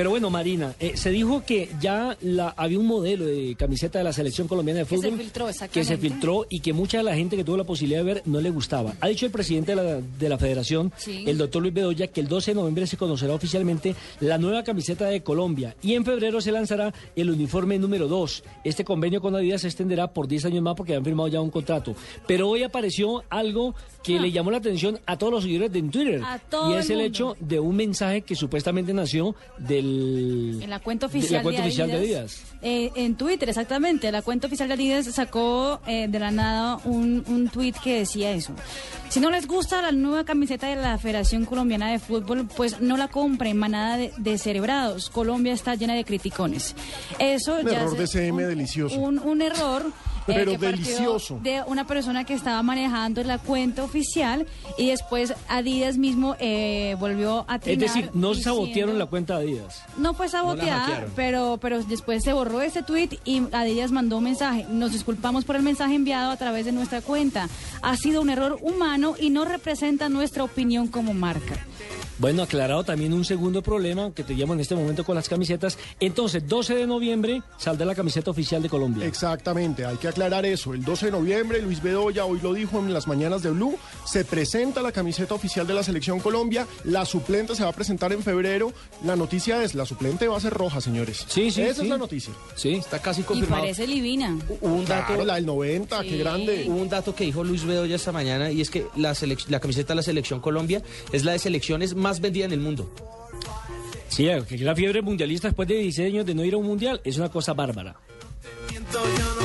Pero bueno, Marina, eh, se dijo que ya la, había un modelo de camiseta de la selección colombiana de Que se fútbol filtró, que se filtró y que mucha de la gente que tuvo la posibilidad de ver no le gustaba. Ha dicho el presidente de la, de la federación, Sí. el doctor Luis Bedoya, que el 12 de noviembre se conocerá oficialmente la nueva camiseta de Colombia y en febrero se lanzará el uniforme número 2. Este convenio con Adidas se extenderá por 10 años más porque han firmado ya un contrato. Pero hoy apareció algo que Ah. le llamó la atención a todos los seguidores de Twitter y es el hecho de un mensaje que supuestamente nació del En la cuenta de oficial, la cuenta oficial de Adidas. Eh, en Twitter, exactamente. La cuenta oficial de Adidas sacó eh, de la nada un, un tweet que decía eso. Si no les gusta la nueva camiseta de la Federación Colombiana de Fútbol, pues no la compren, manada de, de cerebrados. Colombia está llena de criticones. Eso Un ya error es de CM delicioso. Un, un error. eh, Pero delicioso. De una persona que estaba manejando la cuenta oficial y después Adidas mismo eh, volvió a Es trinar decir, no diciendo- sabotearon la cuenta de Adidas. No fue saboteada, pero, pero después se borró ese tweet y Adidas mandó un mensaje. Nos disculpamos por el mensaje enviado a través de nuestra cuenta. Ha sido un error humano y no representa nuestra opinión como marca. Bueno, aclarado también un segundo problema que teníamos en este momento con las camisetas. Entonces, 12 de noviembre saldrá la camiseta oficial de Colombia. Exactamente, hay que aclarar eso. El 12 de noviembre, Luis Bedoya hoy lo dijo en las mañanas de Blue, se presenta la camiseta oficial de la Selección Colombia, la suplente se va a presentar en febrero. La noticia es, la suplente va a ser roja, señores. Sí, sí, Esa sí. es la noticia. Sí. Está casi Y confirmado. parece divina. Hubo un dato, Claro, la del 90, qué grande. hubo un dato que dijo Luis Bedoya esta mañana y es que la, la camiseta de la selección Colombia es la de selecciones más vendida en el mundo. Sí, que la fiebre mundialista después de 16 años de no ir a un mundial es una cosa bárbara. Yo no